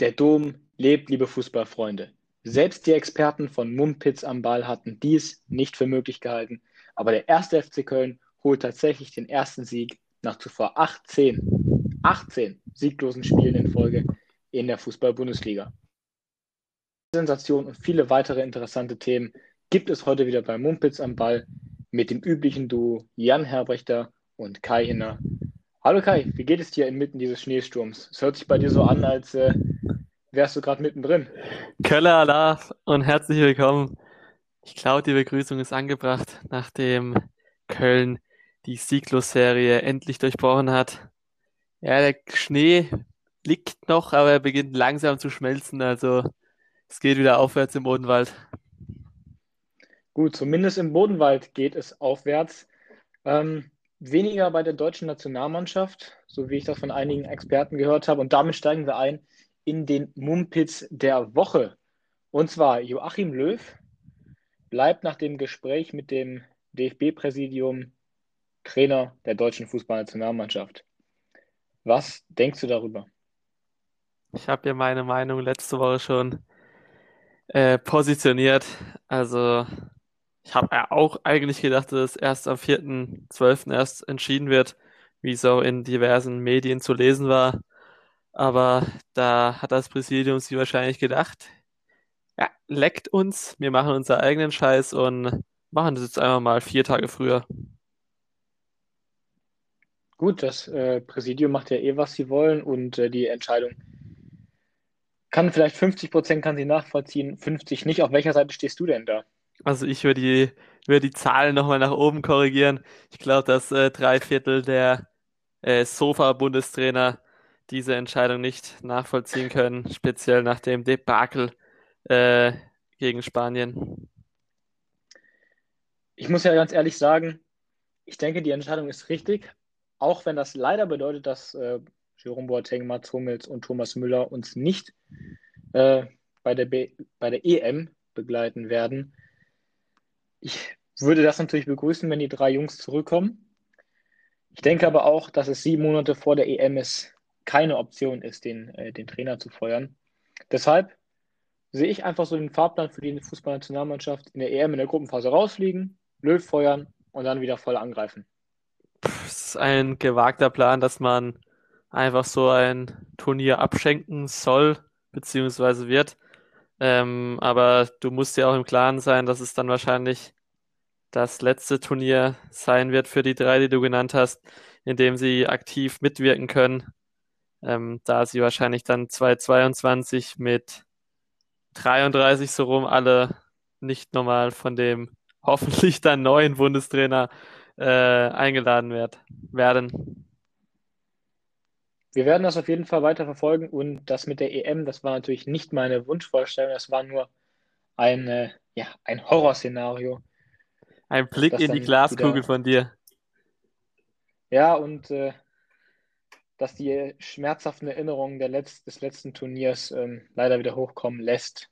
Der Dom lebt, liebe Fußballfreunde. Selbst die Experten von Mumpitz am Ball hatten dies nicht für möglich gehalten, aber der erste FC Köln holt tatsächlich den ersten Sieg nach zuvor 18, 18 sieglosen Spielen in Folge in der Fußball-Bundesliga. Sensation und viele weitere interessante Themen gibt es heute wieder bei Mumpitz am Ball mit dem üblichen Duo Jan Herbrechter und Kai Hinner. Hallo Kai, wie geht es dir inmitten dieses Schneesturms? Es hört sich bei dir so an, als äh, wärst du gerade mittendrin. Köller Alaf und herzlich willkommen. Ich glaube, die Begrüßung ist angebracht, nachdem Köln die Sieglos-Serie endlich durchbrochen hat. Ja, der Schnee liegt noch, aber er beginnt langsam zu schmelzen. Also es geht wieder aufwärts im Bodenwald. Gut, zumindest im Bodenwald geht es aufwärts. Ähm, weniger bei der deutschen Nationalmannschaft, so wie ich das von einigen Experten gehört habe. Und damit steigen wir ein in den Mumpitz der Woche. Und zwar Joachim Löw bleibt nach dem Gespräch mit dem DFB-Präsidium Trainer der deutschen Fußballnationalmannschaft. Was denkst du darüber? Ich habe ja meine Meinung letzte Woche schon äh, positioniert. Also ich habe ja auch eigentlich gedacht, dass erst am 4.12. erst entschieden wird, wie es auch in diversen Medien zu lesen war. Aber da hat das Präsidium sich wahrscheinlich gedacht, ja, leckt uns, wir machen unseren eigenen Scheiß und machen das jetzt einfach mal vier Tage früher. Gut, das äh, Präsidium macht ja eh, was sie wollen und äh, die Entscheidung kann vielleicht 50 Prozent kann sie nachvollziehen, 50 nicht. Auf welcher Seite stehst du denn da? Also ich würde die, würde die Zahlen nochmal nach oben korrigieren. Ich glaube, dass äh, drei Viertel der äh, Sofa-Bundestrainer diese Entscheidung nicht nachvollziehen können, speziell nach dem Debakel äh, gegen Spanien. Ich muss ja ganz ehrlich sagen, ich denke, die Entscheidung ist richtig, auch wenn das leider bedeutet, dass äh, Jerome Boateng, Mats Hummels und Thomas Müller uns nicht äh, bei, der B bei der EM begleiten werden. Ich würde das natürlich begrüßen, wenn die drei Jungs zurückkommen. Ich denke aber auch, dass es sieben Monate vor der EM ist, keine Option ist, den, äh, den Trainer zu feuern. Deshalb sehe ich einfach so den Fahrplan für die Fußballnationalmannschaft in der EM in der Gruppenphase rausfliegen, Löw feuern und dann wieder voll angreifen. Es ist ein gewagter Plan, dass man einfach so ein Turnier abschenken soll, beziehungsweise wird. Ähm, aber du musst ja auch im Klaren sein, dass es dann wahrscheinlich das letzte Turnier sein wird für die drei, die du genannt hast, in dem sie aktiv mitwirken können ähm, da sie wahrscheinlich dann 2022 mit 33 so rum alle nicht nochmal von dem hoffentlich dann neuen Bundestrainer äh, eingeladen werd, werden. Wir werden das auf jeden Fall weiter verfolgen und das mit der EM, das war natürlich nicht meine Wunschvorstellung, das war nur ein, äh, ja, ein Horrorszenario. Ein Blick in die Glaskugel wieder... von dir. Ja, und äh, dass die schmerzhaften Erinnerungen Letz-, des letzten Turniers ähm, leider wieder hochkommen lässt.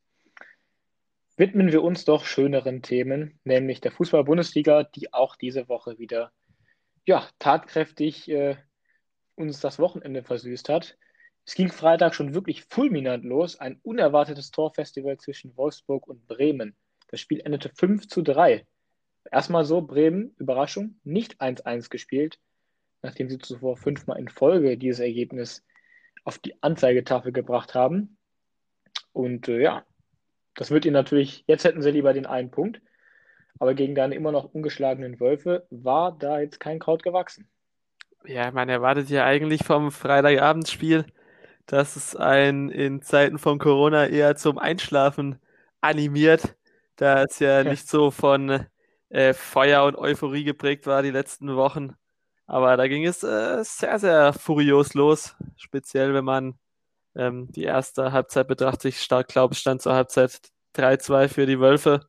Widmen wir uns doch schöneren Themen, nämlich der Fußball-Bundesliga, die auch diese Woche wieder ja, tatkräftig äh, uns das Wochenende versüßt hat. Es ging Freitag schon wirklich fulminant los, ein unerwartetes Torfestival zwischen Wolfsburg und Bremen. Das Spiel endete 5 zu 3. Erstmal so, Bremen, Überraschung, nicht 1-1 gespielt, nachdem sie zuvor fünfmal in Folge dieses Ergebnis auf die Anzeigetafel gebracht haben. Und äh, ja, das wird ihnen natürlich, jetzt hätten sie lieber den einen Punkt, aber gegen deine immer noch ungeschlagenen Wölfe war da jetzt kein Kraut gewachsen. Ja, man erwartet ja eigentlich vom Freitagabendspiel, dass es einen in Zeiten von Corona eher zum Einschlafen animiert, da es ja nicht so von äh, Feuer und Euphorie geprägt war die letzten Wochen. Aber da ging es äh, sehr, sehr furios los. Speziell, wenn man ähm, die erste Halbzeit betrachtet. Ich stark glaube, es stand zur Halbzeit 3-2 für die Wölfe.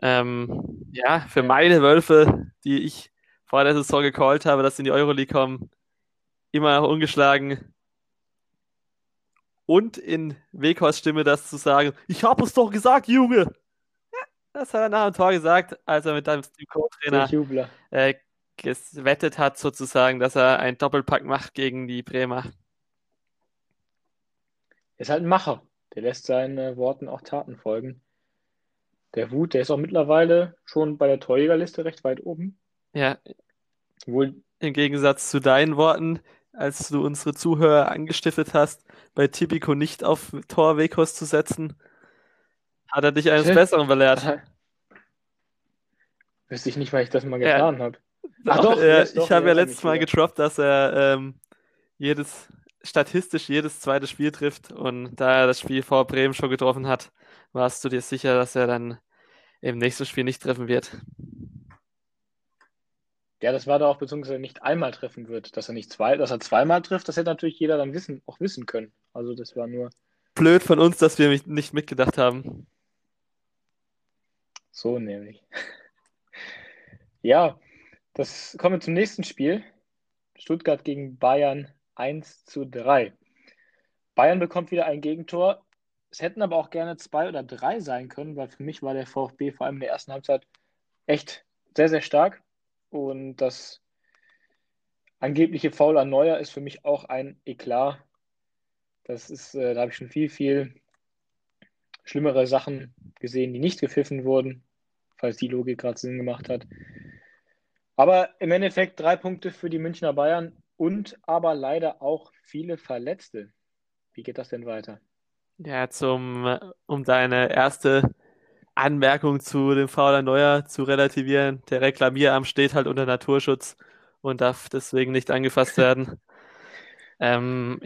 Ähm, ja, für meine Wölfe, die ich vor der Saison gecallt habe, dass sie in die Euroleague kommen, immer noch ungeschlagen. Und in Weghorst Stimme das zu sagen, ich habe es doch gesagt, Junge! Ja, das hat er nach dem Tor gesagt, als er mit deinem Co-Trainer äh, gewettet hat, sozusagen, dass er einen Doppelpack macht gegen die Bremer. ist halt ein Macher. Der lässt seinen Worten auch Taten folgen. Der Wut, der ist auch mittlerweile schon bei der Torjägerliste recht weit oben. Ja. Wohl im Gegensatz zu deinen Worten, als du unsere Zuhörer angestiftet hast, bei Tipico nicht auf Tor Wekos zu setzen, hat er dich eines Besseren belehrt. Wüsste ich nicht, weil ich das mal getan ja. habe. Ach doch, äh, ich doch, habe ja letztes Mal getroppt, dass er ähm, jedes, statistisch jedes zweite Spiel trifft und da er das Spiel vor Bremen schon getroffen hat, warst du dir sicher, dass er dann im nächsten Spiel nicht treffen wird. Ja, das war da auch beziehungsweise nicht einmal treffen wird, dass er nicht zwei, dass er zweimal trifft, das hätte natürlich jeder dann wissen, auch wissen können. Also das war nur. Blöd von uns, dass wir nicht mitgedacht haben. So nämlich. ja, das kommen wir zum nächsten Spiel. Stuttgart gegen Bayern 1 zu 3. Bayern bekommt wieder ein Gegentor. Es hätten aber auch gerne zwei oder drei sein können, weil für mich war der VfB vor allem in der ersten Halbzeit echt sehr, sehr stark. Und das angebliche Foul an Neuer ist für mich auch ein Eklat. Das ist, äh, da habe ich schon viel, viel schlimmere Sachen gesehen, die nicht gepfiffen wurden, falls die Logik gerade Sinn gemacht hat. Aber im Endeffekt drei Punkte für die Münchner Bayern und aber leider auch viele Verletzte. Wie geht das denn weiter? Ja, zum, um deine erste Anmerkung zu dem Fauler Neuer zu relativieren. Der Reklamierarm steht halt unter Naturschutz und darf deswegen nicht angefasst werden. ähm,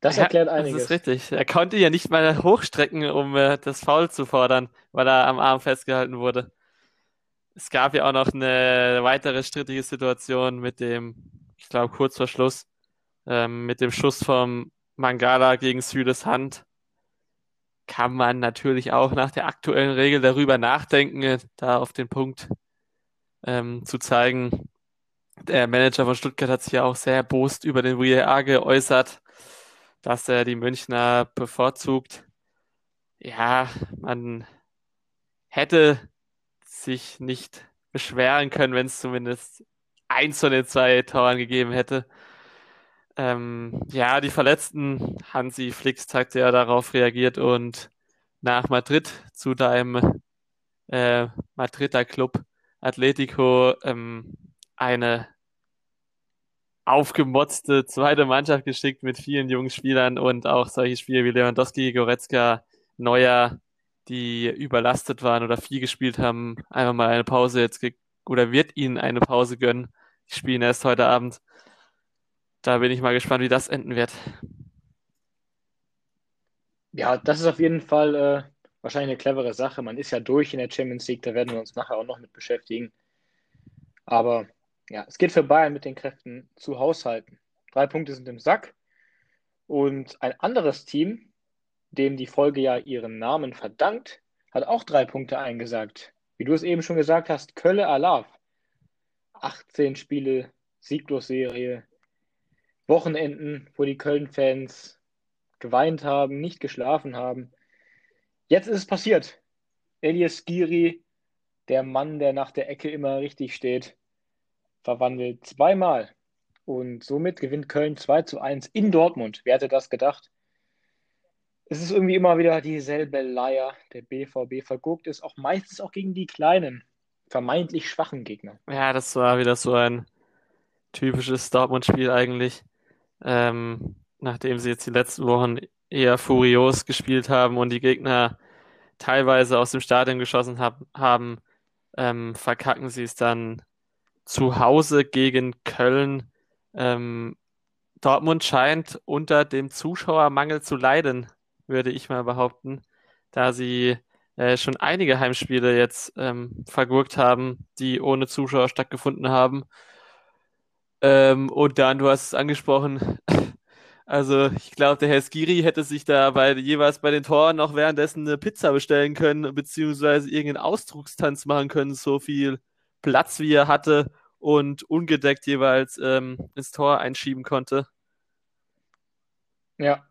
das ja, erklärt einiges. Das ist richtig. Er konnte ja nicht mal hochstrecken, um äh, das Foul zu fordern, weil er am Arm festgehalten wurde. Es gab ja auch noch eine weitere strittige Situation mit dem, ich glaube, kurz vor Schluss, ähm, mit dem Schuss vom Mangala gegen Südes Hand kann man natürlich auch nach der aktuellen Regel darüber nachdenken, da auf den Punkt ähm, zu zeigen. Der Manager von Stuttgart hat sich ja auch sehr erbost über den VAR geäußert, dass er die Münchner bevorzugt. Ja, man hätte sich nicht beschweren können, wenn es zumindest eins von den zwei Toren gegeben hätte. Ähm, ja, die Verletzten, Hansi Flix hat ja darauf reagiert und nach Madrid zu deinem äh, Madrider Club Atletico ähm, eine aufgemotzte zweite Mannschaft geschickt mit vielen jungen Spielern und auch solche Spieler wie Lewandowski, Goretzka, Neuer, die überlastet waren oder viel gespielt haben, einfach mal eine Pause jetzt oder wird ihnen eine Pause gönnen. Die spielen erst heute Abend da bin ich mal gespannt, wie das enden wird. Ja, das ist auf jeden Fall äh, wahrscheinlich eine clevere Sache. Man ist ja durch in der Champions League, da werden wir uns nachher auch noch mit beschäftigen. Aber ja, es geht für Bayern mit den Kräften zu haushalten. Drei Punkte sind im Sack. Und ein anderes Team, dem die Folge ja ihren Namen verdankt, hat auch drei Punkte eingesagt. Wie du es eben schon gesagt hast, Kölle Alav. 18 Spiele, Sieglos-Serie, Wochenenden, wo die Köln-Fans geweint haben, nicht geschlafen haben. Jetzt ist es passiert. Elias Giri, der Mann, der nach der Ecke immer richtig steht, verwandelt zweimal. Und somit gewinnt Köln 2 zu 1 in Dortmund. Wer hätte das gedacht? Es ist irgendwie immer wieder dieselbe Leier. Der BVB verguckt ist auch meistens auch gegen die kleinen, vermeintlich schwachen Gegner. Ja, das war wieder so ein typisches Dortmund-Spiel eigentlich ähm, nachdem sie jetzt die letzten Wochen eher furios gespielt haben und die Gegner teilweise aus dem Stadion geschossen hab, haben, ähm, verkacken sie es dann zu Hause gegen Köln. Ähm, Dortmund scheint unter dem Zuschauermangel zu leiden, würde ich mal behaupten, da sie äh, schon einige Heimspiele jetzt ähm, vergurkt haben, die ohne Zuschauer stattgefunden haben. Ähm, und dann, du hast es angesprochen, also ich glaube, der Herr Skiri hätte sich da bei, jeweils bei den Toren noch währenddessen eine Pizza bestellen können, beziehungsweise irgendeinen Ausdruckstanz machen können, so viel Platz wie er hatte und ungedeckt jeweils ähm, ins Tor einschieben konnte. Ja,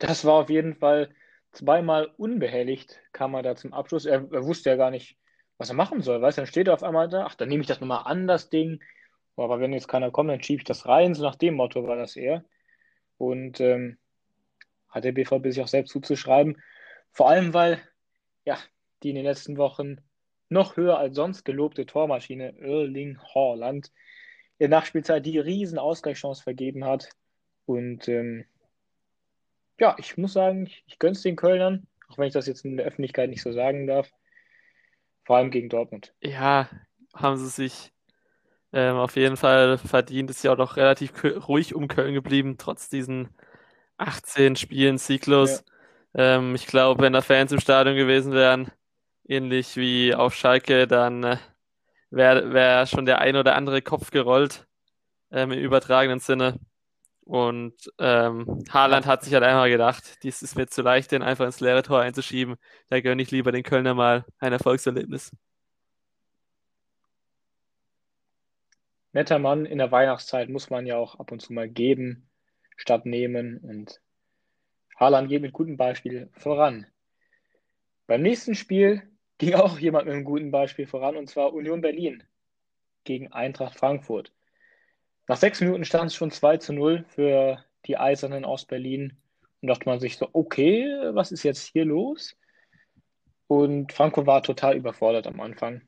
das war auf jeden Fall zweimal unbehelligt, kam er da zum Abschluss. Er, er wusste ja gar nicht, was er machen soll. Weißt du, dann steht er auf einmal da, ach, dann nehme ich das nochmal an, das Ding aber wenn jetzt keiner kommt, dann schiebe ich das rein. So nach dem Motto war das eher. Und ähm, hat der BVB sich auch selbst zuzuschreiben. Vor allem, weil ja, die in den letzten Wochen noch höher als sonst gelobte Tormaschine Erling Haaland in der Nachspielzeit die riesen Ausgleichschance vergeben hat. Und ähm, ja, ich muss sagen, ich, ich gönne es den Kölnern, auch wenn ich das jetzt in der Öffentlichkeit nicht so sagen darf. Vor allem gegen Dortmund. Ja, haben sie sich ähm, auf jeden Fall verdient. Ist ja auch noch relativ ruhig um Köln geblieben, trotz diesen 18 Spielen Zyklus. Ja. Ähm, ich glaube, wenn da Fans im Stadion gewesen wären, ähnlich wie auf Schalke, dann äh, wäre wär schon der ein oder andere Kopf gerollt ähm, im übertragenen Sinne. Und ähm, Haaland hat sich halt einmal gedacht, dies ist mir zu leicht, den einfach ins leere Tor einzuschieben. Da gönne ich lieber den Kölner mal ein Erfolgserlebnis. Netter Mann, in der Weihnachtszeit muss man ja auch ab und zu mal geben, statt nehmen. Und Haaland geht mit gutem Beispiel voran. Beim nächsten Spiel ging auch jemand mit einem guten Beispiel voran, und zwar Union Berlin gegen Eintracht Frankfurt. Nach sechs Minuten stand es schon 2 zu 0 für die Eisernen aus Berlin. Und dachte man sich so, okay, was ist jetzt hier los? Und Frankfurt war total überfordert am Anfang.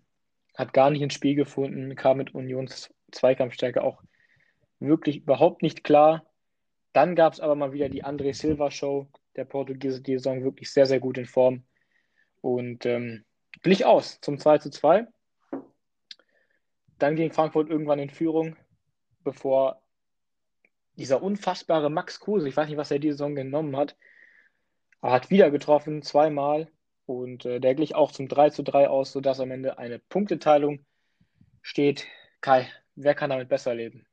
Hat gar nicht ins Spiel gefunden, kam mit Unions Zweikampfstärke auch wirklich überhaupt nicht klar. Dann gab es aber mal wieder die André Silva Show. Der Portugiese die Saison wirklich sehr, sehr gut in Form. Und ähm, glich aus zum 2 zu 2. Dann ging Frankfurt irgendwann in Führung bevor dieser unfassbare Max Kruse, ich weiß nicht, was er diese Saison genommen hat, er hat wieder getroffen, zweimal. Und äh, der glich auch zum 3 zu 3 aus, sodass am Ende eine Punkteteilung steht. Kai, wer kann damit besser leben?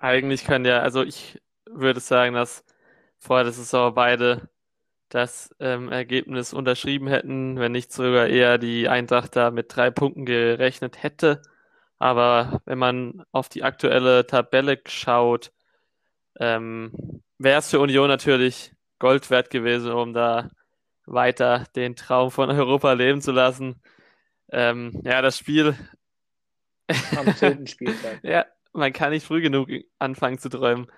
Eigentlich können ja, also ich würde sagen, dass vor der Saison beide das ähm, Ergebnis unterschrieben hätten, wenn nicht sogar eher die Eintracht da mit drei Punkten gerechnet hätte. Aber wenn man auf die aktuelle Tabelle schaut, ähm, wäre es für Union natürlich Gold wert gewesen, um da weiter den Traum von Europa leben zu lassen. Ähm, ja, das Spiel. Am zehnten Spieltag. ja, man kann nicht früh genug anfangen zu träumen.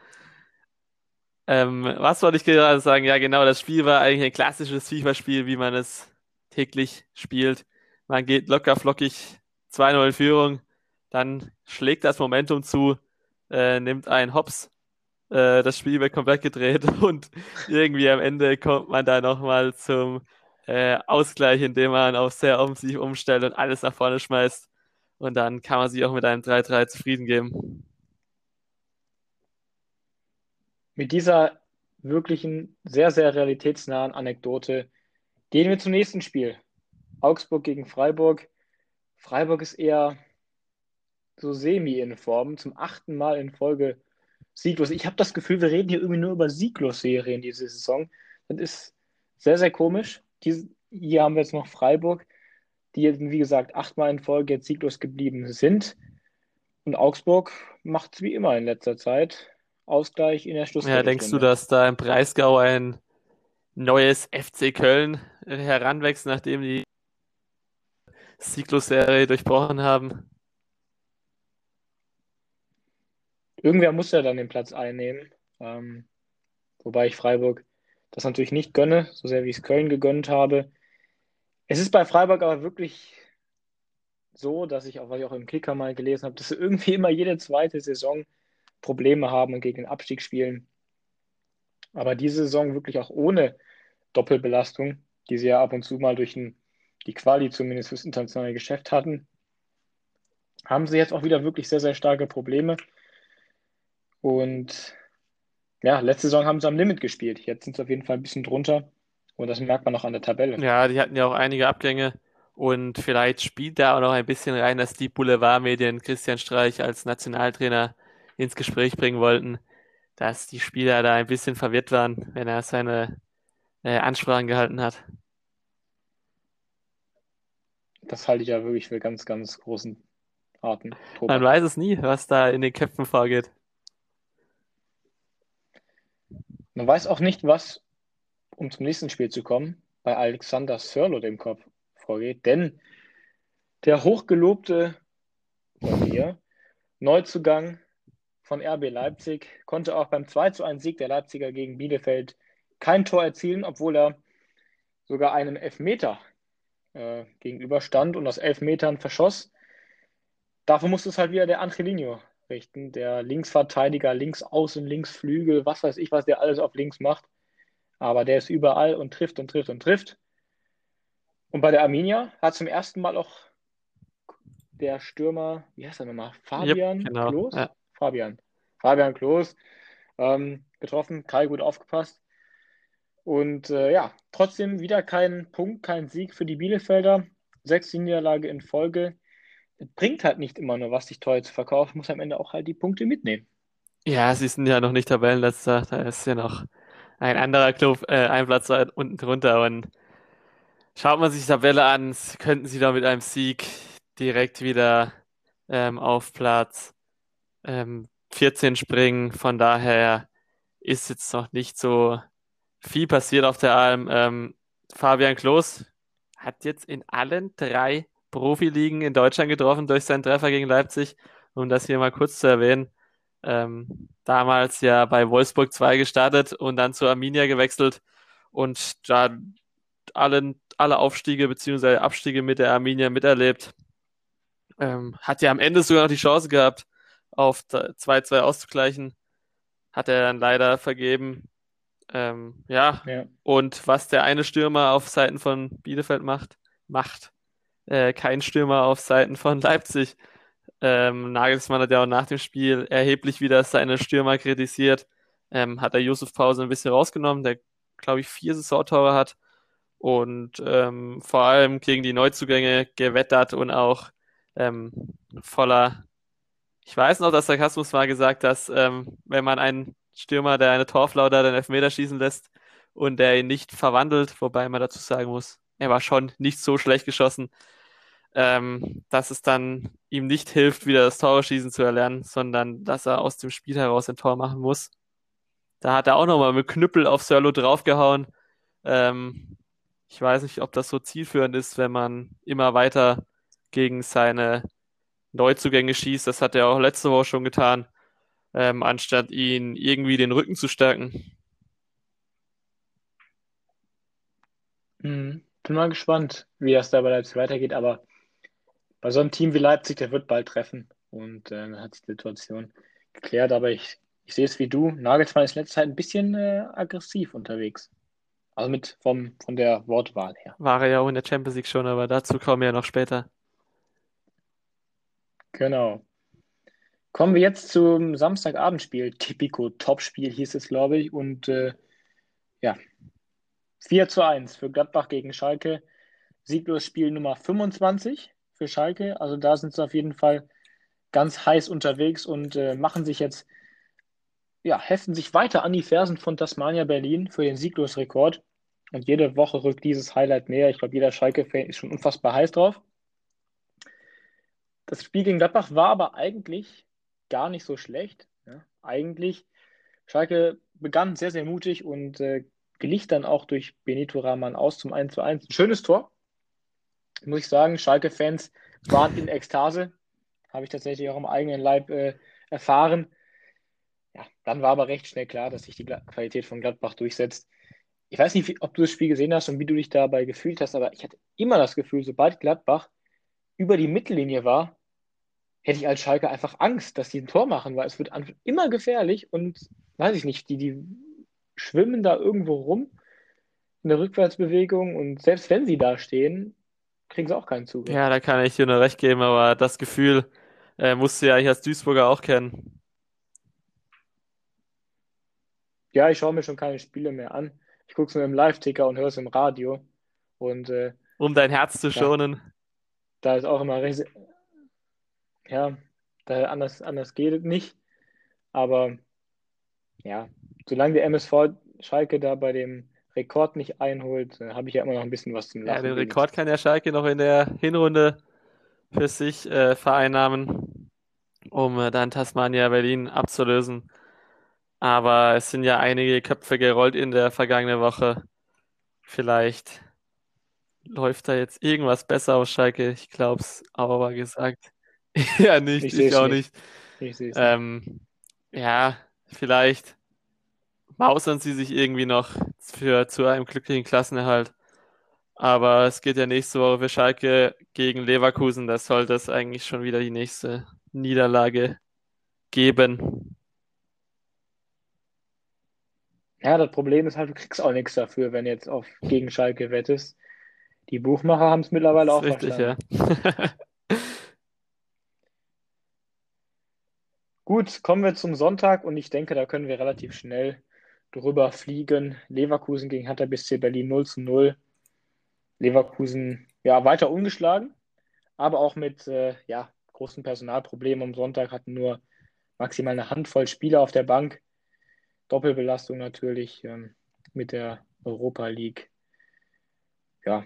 Ähm, was wollte ich gerade sagen? Ja, genau, das Spiel war eigentlich ein klassisches FIFA-Spiel, wie man es täglich spielt. Man geht locker flockig 2-0 in Führung, dann schlägt das Momentum zu, äh, nimmt ein Hops, äh, das Spiel wird komplett gedreht und irgendwie am Ende kommt man da nochmal zum äh, Ausgleich, indem man auf sehr offensiv umstellt und alles nach vorne schmeißt. Und dann kann man sich auch mit einem 3-3 zufrieden geben. Mit dieser wirklichen, sehr, sehr realitätsnahen Anekdote gehen wir zum nächsten Spiel. Augsburg gegen Freiburg. Freiburg ist eher so semi in Form, zum achten Mal in Folge sieglos. Ich habe das Gefühl, wir reden hier irgendwie nur über Sieglos-Serien diese Saison. Das ist sehr, sehr komisch. Diese, hier haben wir jetzt noch Freiburg, die jetzt, wie gesagt, achtmal in Folge jetzt sieglos geblieben sind. Und Augsburg macht es wie immer in letzter Zeit. Ausgleich in der Schlussphase. Ja, denkst du, dass da im Breisgau ein neues FC Köln heranwächst, nachdem die Sieglos-Serie durchbrochen haben? Irgendwer muss ja dann den Platz einnehmen. Ähm, wobei ich Freiburg das natürlich nicht gönne, so sehr wie ich es Köln gegönnt habe. Es ist bei Freiburg aber wirklich so, dass ich auch, was ich auch im Kicker mal gelesen habe, dass sie irgendwie immer jede zweite Saison Probleme haben und gegen den Abstieg spielen. Aber diese Saison wirklich auch ohne Doppelbelastung, die sie ja ab und zu mal durch ein, die Quali zumindest fürs internationale Geschäft hatten, haben sie jetzt auch wieder wirklich sehr, sehr starke Probleme. Und ja, letzte Saison haben sie am Limit gespielt. Jetzt sind sie auf jeden Fall ein bisschen drunter. Und das merkt man auch an der Tabelle. Ja, die hatten ja auch einige Abgänge. Und vielleicht spielt da auch noch ein bisschen rein, dass die Boulevardmedien Christian Streich als Nationaltrainer ins Gespräch bringen wollten, dass die Spieler da ein bisschen verwirrt waren, wenn er seine äh, Ansprachen gehalten hat. Das halte ich ja wirklich für ganz, ganz großen Arten. Man weiß es nie, was da in den Köpfen vorgeht. Man weiß auch nicht, was, um zum nächsten Spiel zu kommen, bei Alexander Sörlo dem Kopf vorgeht, denn der hochgelobte von mir, Neuzugang von RB Leipzig, konnte auch beim 2 zu 1 Sieg der Leipziger gegen Bielefeld kein Tor erzielen, obwohl er sogar einem Elfmeter äh, gegenüberstand und aus elf Metern verschoss. Dafür musste es halt wieder der Angelino richten, der Linksverteidiger, Linksaußen, Linksflügel, was weiß ich, was der alles auf links macht. Aber der ist überall und trifft und trifft und trifft. Und bei der Arminia hat zum ersten Mal auch der Stürmer, wie heißt er nochmal? Fabian yep, genau. Klos? Ja. Fabian. Fabian Klos ähm, getroffen. Kai gut aufgepasst. Und äh, ja, trotzdem wieder kein Punkt, kein Sieg für die Bielefelder. Sechste Niederlage in Folge. Bringt halt nicht immer nur was, sich teuer zu verkaufen, muss am Ende auch halt die Punkte mitnehmen. Ja, sie sind ja noch nicht Tabellenletzter. Da ist ja noch ein anderer Club, äh, ein Platz unten drunter. Und schaut man sich die Tabelle an, könnten sie da mit einem Sieg direkt wieder ähm, auf Platz ähm, 14 springen. Von daher ist jetzt noch nicht so viel passiert auf der Alm. Ähm, Fabian Klos hat jetzt in allen drei Profiligen in Deutschland getroffen durch seinen Treffer gegen Leipzig, um das hier mal kurz zu erwähnen. Ähm, damals ja bei Wolfsburg 2 gestartet und dann zu Arminia gewechselt und da allen, alle Aufstiege bzw. Abstiege mit der Arminia miterlebt. Ähm, hat ja am Ende sogar noch die Chance gehabt, auf 2-2 auszugleichen. Hat er dann leider vergeben. Ähm, ja. ja. und was der eine Stürmer auf Seiten von Bielefeld macht, macht äh, kein Stürmer auf Seiten von Leipzig. Ähm, Nagelsmann hat ja auch nach dem Spiel erheblich wieder seine Stürmer kritisiert. Ähm, hat er Yusuf Pause ein bisschen rausgenommen, der, glaube ich, vier Saisontore hat und ähm, vor allem gegen die Neuzugänge gewettert und auch ähm, voller, ich weiß noch, dass Sarkasmus war gesagt, dass ähm, wenn man einen Stürmer, der eine Torflauder den Elfmeter schießen lässt und der ihn nicht verwandelt, wobei man dazu sagen muss, er war schon nicht so schlecht geschossen, ähm, dass es dann ihm nicht hilft, wieder das Torschießen zu erlernen, sondern dass er aus dem Spiel heraus ein Tor machen muss. Da hat er auch nochmal mit Knüppel auf Sörlo draufgehauen. Ähm, ich weiß nicht, ob das so zielführend ist, wenn man immer weiter gegen seine Neuzugänge schießt. Das hat er auch letzte Woche schon getan, ähm, anstatt ihn irgendwie den Rücken zu stärken. Hm, bin mal gespannt, wie das da bei Leipzig weitergeht, aber bei so einem Team wie Leipzig, der wird bald treffen und äh, dann hat die Situation geklärt, aber ich, ich sehe es wie du. Nagelsmann ist in letzter Zeit ein bisschen äh, aggressiv unterwegs. Also mit vom, von der Wortwahl her. War er ja auch in der Champions League schon, aber dazu kommen wir ja noch später. Genau. Kommen wir jetzt zum Samstagabendspiel. Typico Topspiel hieß es, glaube ich. Und äh, ja, 4 zu 1 für Gladbach gegen Schalke. Sieglos Spiel Nummer 25 für Schalke. Also da sind sie auf jeden Fall ganz heiß unterwegs und äh, machen sich jetzt, ja, heften sich weiter an die Fersen von Tasmania Berlin für den Sieglos-Rekord. Und jede Woche rückt dieses Highlight näher. Ich glaube, jeder Schalke-Fan ist schon unfassbar heiß drauf. Das Spiel gegen Gladbach war aber eigentlich gar nicht so schlecht. Ja. Eigentlich, Schalke begann sehr, sehr mutig und äh, glich dann auch durch Benito Rahman aus zum 1 zu 1. Ein schönes Tor, muss ich sagen. Schalke-Fans waren in Ekstase. Habe ich tatsächlich auch im eigenen Leib äh, erfahren. Ja, dann war aber recht schnell klar, dass sich die Qualität von Gladbach durchsetzt. Ich weiß nicht, ob du das Spiel gesehen hast und wie du dich dabei gefühlt hast, aber ich hatte immer das Gefühl, sobald Gladbach über die Mittellinie war, hätte ich als Schalke einfach Angst, dass die ein Tor machen, weil es wird immer gefährlich und weiß ich nicht, die, die schwimmen da irgendwo rum in der Rückwärtsbewegung und selbst wenn sie da stehen, kriegen sie auch keinen Zug. Ja, da kann ich dir nur recht geben, aber das Gefühl äh, musst du ja eigentlich als Duisburger auch kennen. Ja, ich schaue mir schon keine Spiele mehr an. Ich gucke es nur im Live-Ticker und höre es im Radio. Und, äh, um dein Herz zu schonen. Da ist auch immer recht, ja, da anders, anders geht es nicht. Aber ja, solange der MSV Schalke da bei dem Rekord nicht einholt, habe ich ja immer noch ein bisschen was zum Lachen. Ja, den Rekord kann ja Schalke noch in der Hinrunde für sich äh, vereinnahmen, um äh, dann Tasmania Berlin abzulösen. Aber es sind ja einige Köpfe gerollt in der vergangenen Woche. Vielleicht läuft da jetzt irgendwas besser aus Schalke. Ich glaube es aber gesagt. ja, nicht, ich, ich auch nicht. nicht. Ich ähm, Ja, vielleicht mausern sie sich irgendwie noch für, zu einem glücklichen Klassenerhalt. Aber es geht ja nächste Woche für Schalke gegen Leverkusen. Da sollte es eigentlich schon wieder die nächste Niederlage geben. Ja, das Problem ist halt, du kriegst auch nichts dafür, wenn du jetzt auf gegen Schalke wettest. Die Buchmacher haben es mittlerweile auch richtig, verstanden. ja. Gut, kommen wir zum Sonntag und ich denke, da können wir relativ schnell drüber fliegen. Leverkusen gegen Hertha BSC Berlin 0 zu 0. Leverkusen ja weiter ungeschlagen, aber auch mit äh, ja, großen Personalproblemen am Sonntag hatten nur maximal eine Handvoll Spieler auf der Bank. Doppelbelastung natürlich ähm, mit der Europa League. Ja,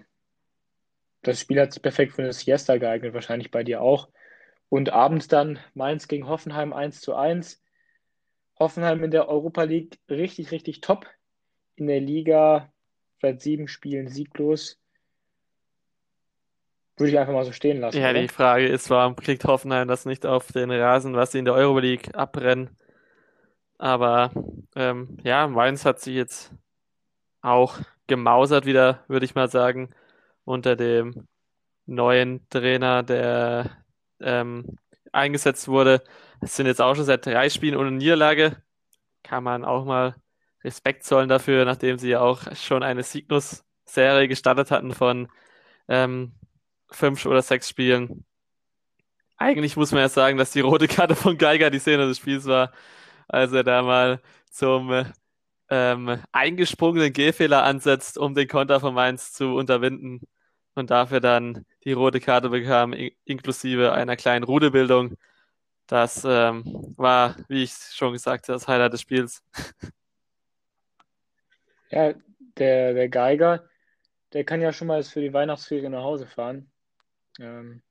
das Spiel hat sich perfekt für eine Siesta geeignet, wahrscheinlich bei dir auch. Und abends dann Mainz gegen Hoffenheim 1 zu 1. Hoffenheim in der Europa League richtig, richtig top. In der Liga seit sieben Spielen sieglos. Würde ich einfach mal so stehen lassen. Ja, oder? die Frage ist, warum kriegt Hoffenheim das nicht auf den Rasen, was sie in der Euroleague abbrennen? Aber ähm, ja, Mainz hat sich jetzt auch gemausert wieder, würde ich mal sagen, unter dem neuen Trainer, der ähm, eingesetzt wurde. Es sind jetzt auch schon seit drei Spielen ohne Niederlage. Kann man auch mal Respekt zollen dafür, nachdem sie ja auch schon eine Signus-Serie gestartet hatten von ähm, fünf oder sechs Spielen. Eigentlich muss man ja sagen, dass die rote Karte von Geiger die Szene des Spiels war, als er da mal zum ähm, eingesprungenen Gehfehler ansetzt, um den Konter von Mainz zu unterbinden und dafür dann die rote Karte bekam, in inklusive einer kleinen Rudelbildung. Das ähm, war, wie ich schon gesagt habe, das Highlight des Spiels. Ja, der, der Geiger, der kann ja schon mal für die Weihnachtsferien nach Hause fahren. Ähm,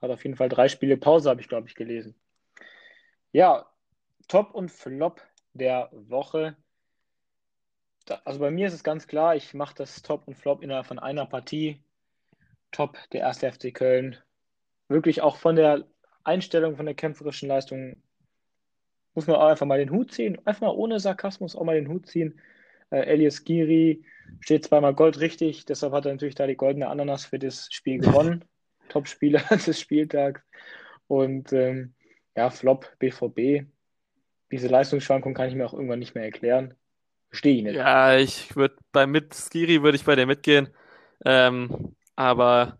hat auf jeden Fall drei Spiele Pause, habe ich, glaube ich, gelesen. Ja, Top und Flop der Woche. Da, also bei mir ist es ganz klar, ich mache das Top und Flop innerhalb von einer Partie. Top, der erste FC Köln. Wirklich auch von der Einstellung, von der kämpferischen Leistung muss man auch einfach mal den Hut ziehen. Einfach mal ohne Sarkasmus auch mal den Hut ziehen. Äh, Elias Giri steht zweimal Gold richtig, deshalb hat er natürlich da die goldene Ananas für das Spiel gewonnen. Top-Spieler des Spieltags. Und ähm, ja, Flop BVB. Diese Leistungsschwankung kann ich mir auch irgendwann nicht mehr erklären. Verstehe ich nicht. Ja, ich würde bei mit Skiri würde ich bei dir mitgehen. Ähm, aber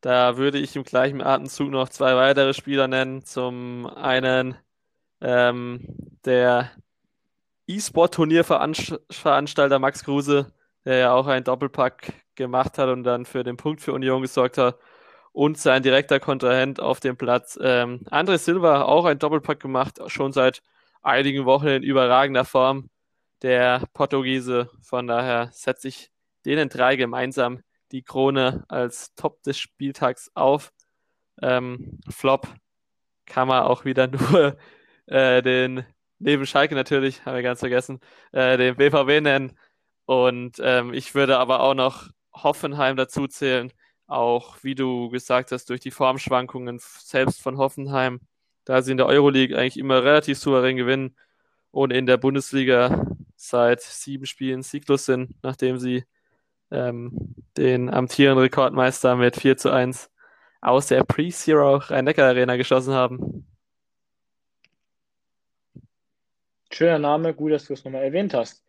da würde ich im gleichen Atemzug noch zwei weitere Spieler nennen. Zum einen ähm, der E-Sport-Turnierveranstalter Max Kruse, der ja auch einen Doppelpack gemacht hat und dann für den Punkt für Union gesorgt hat. Und sein direkter Kontrahent auf dem Platz, ähm, André Silva, auch ein Doppelpack gemacht, schon seit einigen Wochen in überragender Form. Der Portugiese, von daher setze ich denen drei gemeinsam die Krone als Top des Spieltags auf. Ähm, Flop kann man auch wieder nur äh, den, neben Schalke natürlich, haben wir ganz vergessen, äh, den BVB nennen. Und ähm, ich würde aber auch noch Hoffenheim dazu zählen, auch wie du gesagt hast, durch die Formschwankungen selbst von Hoffenheim, da sie in der Euroleague eigentlich immer relativ souverän gewinnen und in der Bundesliga seit sieben Spielen sieglos sind, nachdem sie ähm, den amtierenden Rekordmeister mit 4 zu 1 aus der Pre-Zero Rhein-Neckar-Arena geschossen haben. Schöner Name, gut, dass du es nochmal erwähnt hast.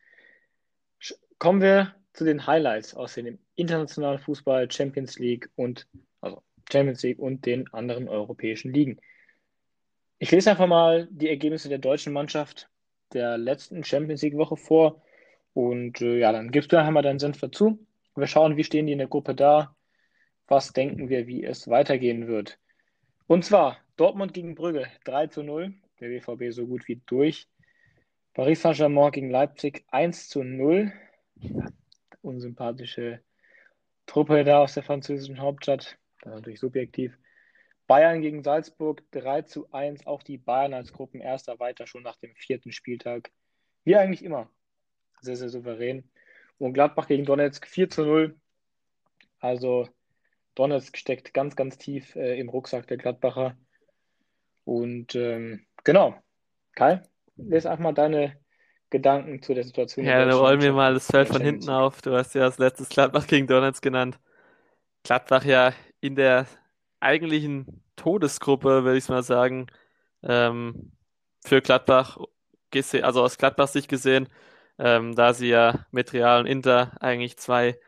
Kommen wir zu den Highlights aus dem internationalen Fußball, Champions League und also Champions League und den anderen europäischen Ligen. Ich lese einfach mal die Ergebnisse der deutschen Mannschaft der letzten Champions League Woche vor und äh, ja, dann gibst du einfach mal deinen Senf dazu. Wir schauen, wie stehen die in der Gruppe da, was denken wir, wie es weitergehen wird. Und zwar Dortmund gegen Brügge 3 zu 0, der BVB so gut wie durch. Paris Saint-Germain gegen Leipzig 1 zu 0. Ja, unsympathische Truppe da aus der französischen Hauptstadt. Das ist natürlich subjektiv. Bayern gegen Salzburg 3 zu 1. Auch die Bayern als Gruppenerster weiter schon nach dem vierten Spieltag. Wie eigentlich immer. Sehr, sehr souverän. Und Gladbach gegen Donetsk 4 zu 0. Also Donetsk steckt ganz, ganz tief äh, im Rucksack der Gladbacher. Und ähm, genau, Kai, lese einfach mal deine Gedanken zu der Situation. Ja, dann rollen wir mal das Feld von hinten auf. Du hast ja als letztes Gladbach gegen Donetsk genannt. Gladbach ja in der eigentlichen Todesgruppe, würde ich mal sagen, ähm, für Gladbach, also aus Gladbachs Sicht gesehen, ähm, da sie ja mit Real und Inter eigentlich zwei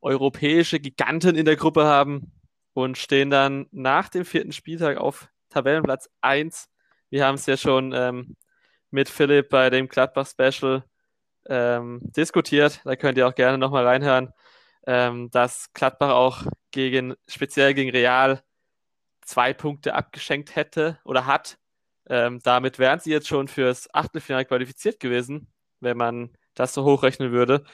europäische Giganten in der Gruppe haben und stehen dann nach dem vierten Spieltag auf Tabellenplatz 1. Wir haben es ja schon ähm, mit Philipp bei dem Gladbach-Special ähm, diskutiert. Da könnt ihr auch gerne nochmal reinhören, ähm, dass Gladbach auch gegen, speziell gegen Real, zwei Punkte abgeschenkt hätte oder hat. Ähm, damit wären sie jetzt schon fürs Achtelfinale qualifiziert gewesen, wenn man das so hochrechnen würde.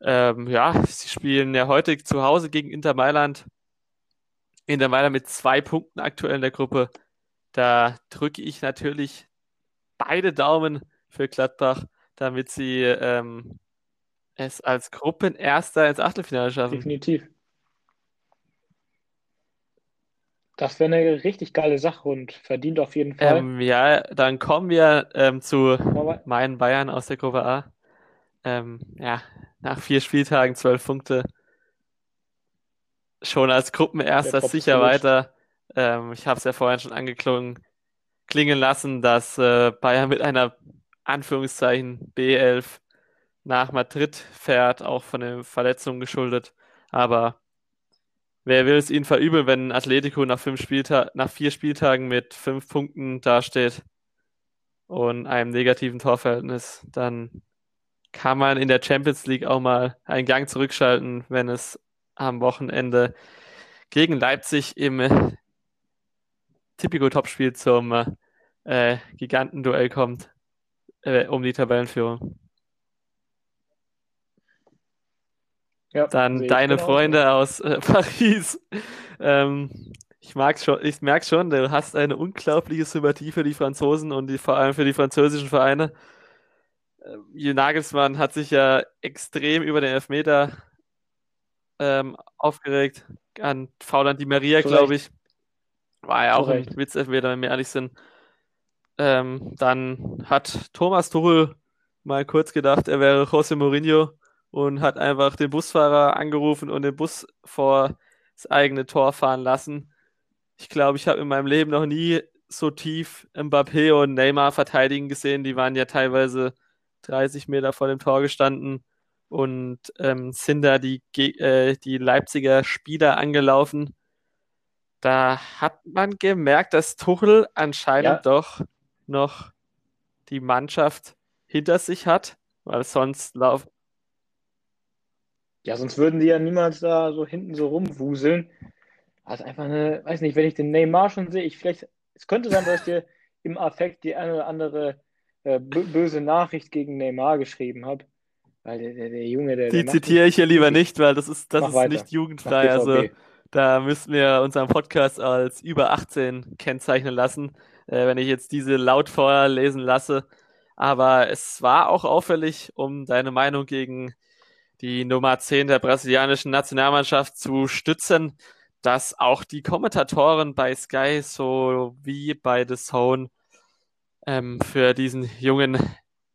Ähm, ja, sie spielen ja heute zu Hause gegen Inter Mailand. Inter Mailand mit zwei Punkten aktuell in der Gruppe. Da drücke ich natürlich beide Daumen für Gladbach, damit sie ähm, es als Gruppenerster ins Achtelfinale schaffen. Definitiv. Das wäre eine richtig geile Sache und verdient auf jeden Fall. Ähm, ja, dann kommen wir ähm, zu meinen Bayern aus der Gruppe A. Ähm, ja, nach vier Spieltagen zwölf Punkte. Schon als Gruppenerster sicher weiter. Ähm, ich habe es ja vorhin schon angeklungen, klingen lassen, dass äh, Bayern mit einer Anführungszeichen B11 nach Madrid fährt, auch von den Verletzungen geschuldet. Aber wer will es ihnen verübeln, wenn Atletico nach, fünf Spielta nach vier Spieltagen mit fünf Punkten dasteht und einem negativen Torverhältnis, dann kann man in der Champions League auch mal einen Gang zurückschalten, wenn es am Wochenende gegen Leipzig im Tipico-Topspiel zum äh, Gigantenduell kommt, äh, um die Tabellenführung. Ja, Dann deine Freunde aus äh, Paris. Ähm, ich mag's schon, ich merke schon, du hast eine unglaubliche Sympathie für die Franzosen und die, vor allem für die französischen Vereine. Äh, Nagelsmann hat sich ja extrem über den Elfmeter ähm, aufgeregt. An Fauland Di Maria, glaube ich. War ja auch Zurecht. ein Witzelfmeter, wenn wir ehrlich sind. Ähm, dann hat Thomas Tuchel mal kurz gedacht, er wäre José Mourinho und hat einfach den Busfahrer angerufen und den Bus vor das eigene Tor fahren lassen. Ich glaube, ich habe in meinem Leben noch nie so tief Mbappé und Neymar verteidigen gesehen. Die waren ja teilweise 30 Meter vor dem Tor gestanden und ähm, sind da die, äh, die Leipziger Spieler angelaufen. Da hat man gemerkt, dass Tuchel anscheinend ja. doch noch die Mannschaft hinter sich hat, weil sonst laufen. Ja, sonst würden die ja niemals da so hinten so rumwuseln. Also einfach eine, weiß nicht, wenn ich den Neymar schon sehe, ich vielleicht, es könnte sein, dass ich dir im Affekt die eine oder andere äh, böse Nachricht gegen Neymar geschrieben habe. Weil der, der, der Junge, der. Die der zitiere ich ja lieber nicht, weil das ist, das ist nicht jugendfrei. Also da müssen wir unseren Podcast als über 18 kennzeichnen lassen, äh, wenn ich jetzt diese laut vorlesen lasse. Aber es war auch auffällig, um deine Meinung gegen die Nummer 10 der brasilianischen Nationalmannschaft zu stützen, dass auch die Kommentatoren bei Sky so wie bei The Zone ähm, für diesen jungen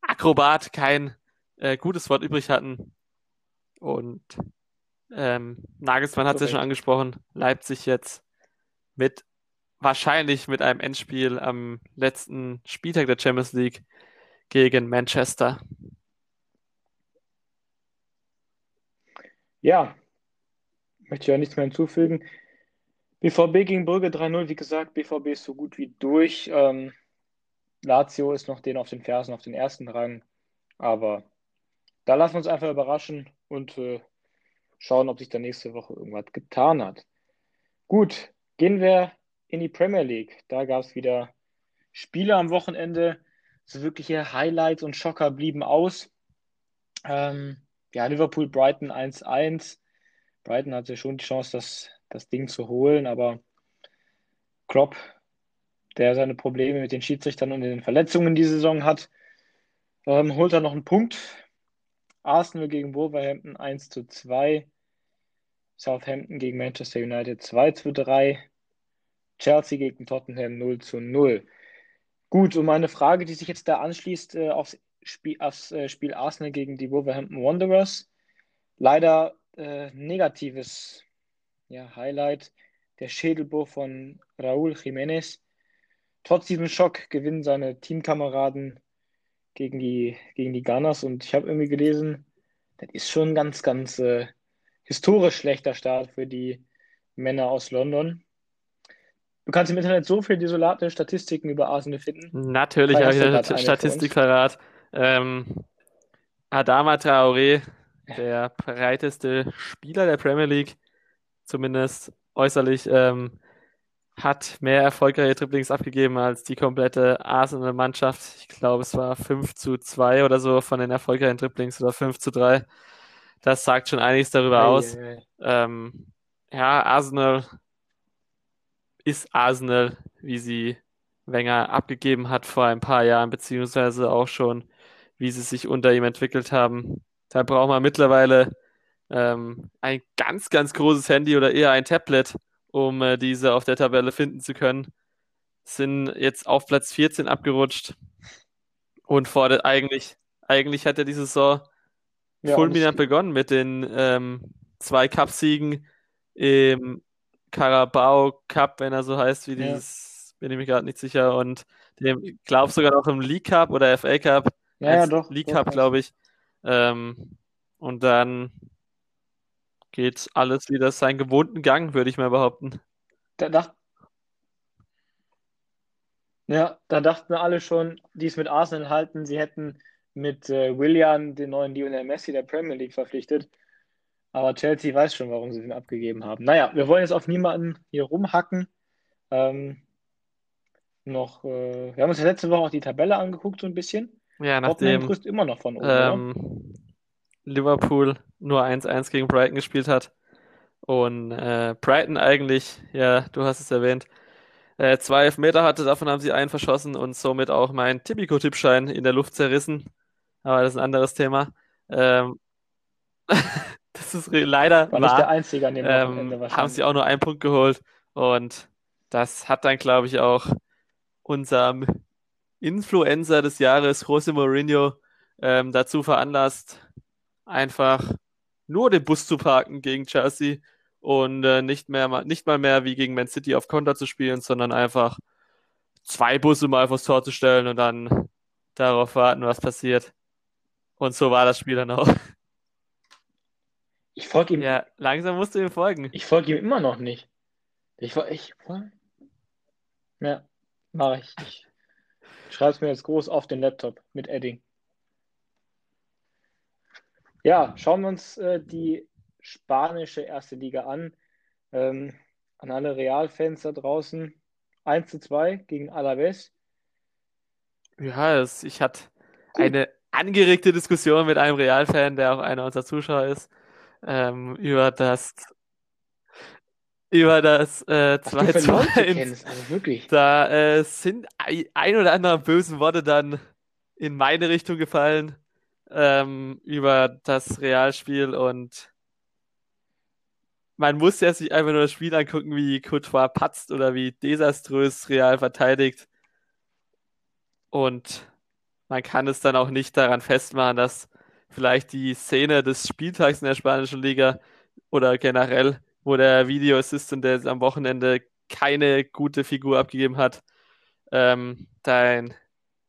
Akrobat kein äh, gutes Wort übrig hatten. Und ähm, Nagelsmann hat es ja schon angesprochen, Leipzig jetzt mit wahrscheinlich mit einem Endspiel am letzten Spieltag der Champions League gegen Manchester. Ja, möchte ich ja nichts mehr hinzufügen. BVB gegen Brügge 3-0, wie gesagt, BVB ist so gut wie durch. Ähm, Lazio ist noch den auf den Fersen, auf den ersten Rang. Aber da lassen wir uns einfach überraschen und äh, schauen, ob sich da nächste Woche irgendwas getan hat. Gut, gehen wir in die Premier League. Da gab es wieder Spiele am Wochenende. So wirkliche Highlights und Schocker blieben aus. Ähm, ja, Liverpool Brighton 1-1. Brighton hatte schon die Chance, das, das Ding zu holen, aber Klopp der seine Probleme mit den Schiedsrichtern und den Verletzungen die Saison hat, ähm, holt er noch einen Punkt. Arsenal gegen Wolverhampton 1 zu 2. Southampton gegen Manchester United 2 zu 3. Chelsea gegen Tottenham 0 zu 0. Gut, und meine Frage, die sich jetzt da anschließt, äh, aufs Spiel, äh, Spiel Arsenal gegen die Wolverhampton Wanderers. Leider äh, negatives ja, Highlight, der Schädelbruch von Raúl Jiménez. Trotz diesem Schock gewinnen seine Teamkameraden gegen die, gegen die Gunners und ich habe irgendwie gelesen, das ist schon ein ganz, ganz äh, historisch schlechter Start für die Männer aus London. Du kannst im Internet so viele desolate Statistiken über Arsenal finden. Natürlich habe ich Statistik verrat. Ähm, Adama Traoré, der breiteste Spieler der Premier League, zumindest äußerlich, ähm, hat mehr erfolgreiche Dribblings abgegeben als die komplette Arsenal-Mannschaft. Ich glaube, es war 5 zu 2 oder so von den erfolgreichen Dribblings oder 5 zu 3. Das sagt schon einiges darüber hey, aus. Hey. Ähm, ja, Arsenal ist Arsenal, wie sie Wenger abgegeben hat vor ein paar Jahren, beziehungsweise auch schon, wie sie sich unter ihm entwickelt haben. Da braucht man mittlerweile ähm, ein ganz, ganz großes Handy oder eher ein Tablet, um äh, diese auf der Tabelle finden zu können. Sind jetzt auf Platz 14 abgerutscht und vor der, eigentlich, eigentlich hat er die Saison ja, fulminant begonnen mit den ähm, zwei Cupsiegen im Carabao Cup, wenn er so heißt, wie dieses, ja. bin ich mir gerade nicht sicher. Und dem, glaub sogar noch im League Cup oder FA Cup. Ja, ja doch. League Cup, glaube ich. Ähm, und dann geht alles wieder seinen gewohnten Gang, würde ich mal behaupten. Da dacht, ja, da dachten alle schon, die es mit Arsenal halten, sie hätten mit äh, Willian den neuen Lionel Messi der Premier League verpflichtet. Aber Chelsea weiß schon, warum sie ihn abgegeben haben. Naja, wir wollen jetzt auf niemanden hier rumhacken. Ähm, noch, äh, wir haben uns letzte Woche auch die Tabelle angeguckt, so ein bisschen. Ja, nachdem immer noch von oben. Ähm, Liverpool nur 1-1 gegen Brighton gespielt hat. Und äh, Brighton eigentlich, ja, du hast es erwähnt, äh, zwei Elfmeter hatte, davon haben sie einen verschossen und somit auch mein Tipico-Tippschein in der Luft zerrissen. Aber das ist ein anderes Thema. Ähm, das ist leider war nicht der einzige an dem ähm, Haben sie auch nur einen Punkt geholt und das hat dann, glaube ich, auch unserem Influencer des Jahres, Jose Mourinho, ähm, dazu veranlasst, einfach nur den Bus zu parken gegen Chelsea und äh, nicht, mehr, nicht mal mehr wie gegen Man City auf Konter zu spielen, sondern einfach zwei Busse mal vors Tor zu stellen und dann darauf warten, was passiert. Und so war das Spiel dann auch. Ich folge ihm. Ja, langsam musst du ihm folgen. Ich folge ihm immer noch nicht. Ich folge. Ich, ja, mache ich. Ich schreibe es mir jetzt groß auf den Laptop mit Edding. Ja, schauen wir uns äh, die spanische erste Liga an. Ähm, an alle Realfans da draußen. 1 zu 2 gegen Alaves. Ja, es, ich hatte eine angeregte Diskussion mit einem Realfan, der auch einer unserer Zuschauer ist ähm, über das über das äh, 2 zu 1. Also. Da äh, sind ein oder andere bösen Worte dann in meine Richtung gefallen ähm, über das Realspiel und man muss ja sich einfach nur das Spiel angucken, wie Courtois patzt oder wie desaströs Real verteidigt. Und man kann es dann auch nicht daran festmachen, dass vielleicht die Szene des Spieltags in der spanischen Liga oder generell, wo der Video Assistant, der am Wochenende keine gute Figur abgegeben hat, ähm, dein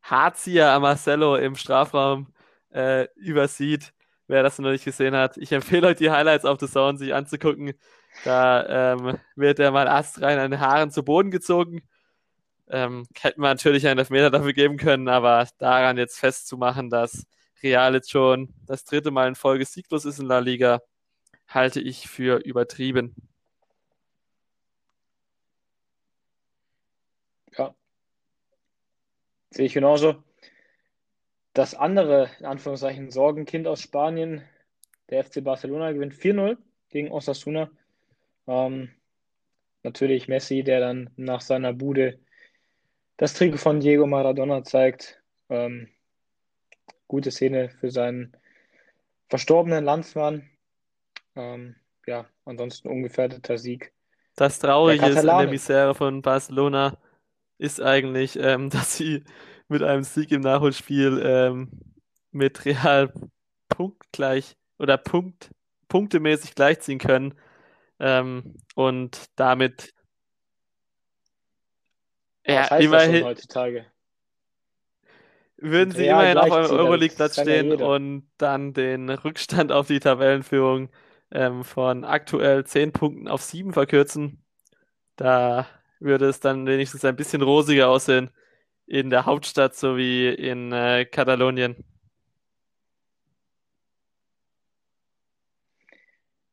Haarzieher Marcelo im Strafraum äh, übersieht. Wer das noch nicht gesehen hat, ich empfehle euch die Highlights auf The Zone sich anzugucken. Da ähm, wird der mal astrein an den Haaren zu Boden gezogen. Ähm, hätten wir natürlich einen Elfmeter dafür geben können, aber daran jetzt festzumachen, dass Real jetzt schon das dritte Mal in Folge sieglos ist in La Liga, halte ich für übertrieben. Ja, sehe ich genauso. Das andere, in Anführungszeichen, Sorgenkind aus Spanien, der FC Barcelona, gewinnt 4-0 gegen Osasuna. Ähm, natürlich Messi, der dann nach seiner Bude das Trikot von Diego Maradona zeigt. Ähm, gute Szene für seinen verstorbenen Landsmann. Ähm, ja, ansonsten ungefährdeter Sieg. Das Traurige ist an der Misere von Barcelona ist eigentlich, ähm, dass sie mit einem Sieg im Nachholspiel ähm, mit Real punktgleich oder Punkt, punktemäßig gleichziehen können ähm, und damit ja, immerhin heutzutage. Würden sie immerhin auf einem Euroleague-Platz stehen ja und dann den Rückstand auf die Tabellenführung ähm, von aktuell 10 Punkten auf 7 verkürzen. Da würde es dann wenigstens ein bisschen rosiger aussehen in der Hauptstadt sowie in äh, Katalonien.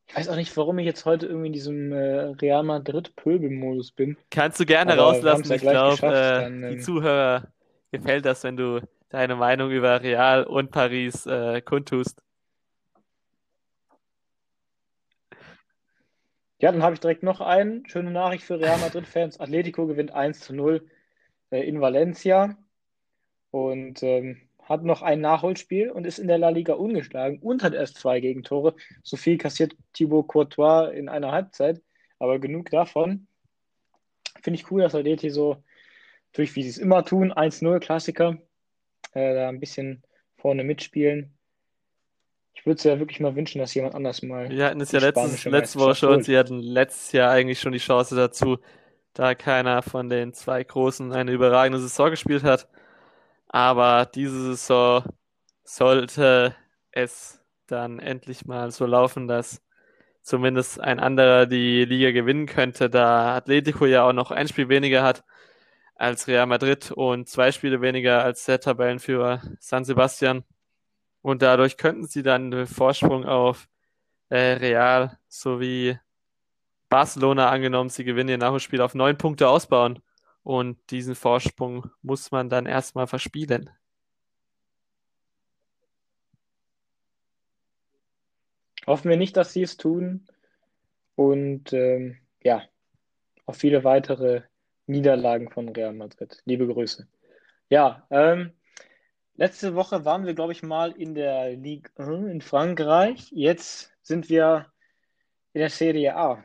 Ich weiß auch nicht, warum ich jetzt heute irgendwie in diesem äh, Real Madrid-Pöbel-Modus bin. Kannst du gerne Aber rauslassen. Ja ich glaube, äh, die ähm, Zuhörer gefällt das, wenn du deine Meinung über Real und Paris äh, kundtust. Ja, dann habe ich direkt noch einen. Schöne Nachricht für Real Madrid-Fans. Atletico gewinnt 1 zu 0 äh, in Valencia und ähm, hat noch ein Nachholspiel und ist in der La Liga ungeschlagen und hat erst zwei Gegentore. So viel kassiert Thibaut Courtois in einer Halbzeit, aber genug davon. Finde ich cool, dass Atleti so durch, wie sie es immer tun, 1-0 Klassiker, äh, da ein bisschen vorne mitspielen. Ich würde es ja wirklich mal wünschen, dass jemand anders mal. Wir hatten es ja letztes, letzte Woche schon. Sie hatten letztes Jahr eigentlich schon die Chance dazu, da keiner von den zwei Großen eine überragende Saison gespielt hat. Aber diese Saison sollte es dann endlich mal so laufen, dass zumindest ein anderer die Liga gewinnen könnte, da Atletico ja auch noch ein Spiel weniger hat als Real Madrid und zwei Spiele weniger als der Tabellenführer San Sebastian. Und dadurch könnten sie dann den Vorsprung auf äh, Real sowie Barcelona angenommen, sie gewinnen ihr Nachholspiel auf neun Punkte ausbauen. Und diesen Vorsprung muss man dann erstmal verspielen. Hoffen wir nicht, dass sie es tun. Und ähm, ja, auf viele weitere Niederlagen von Real Madrid. Liebe Grüße. Ja, ähm, Letzte Woche waren wir, glaube ich, mal in der Ligue 1 in Frankreich. Jetzt sind wir in der Serie A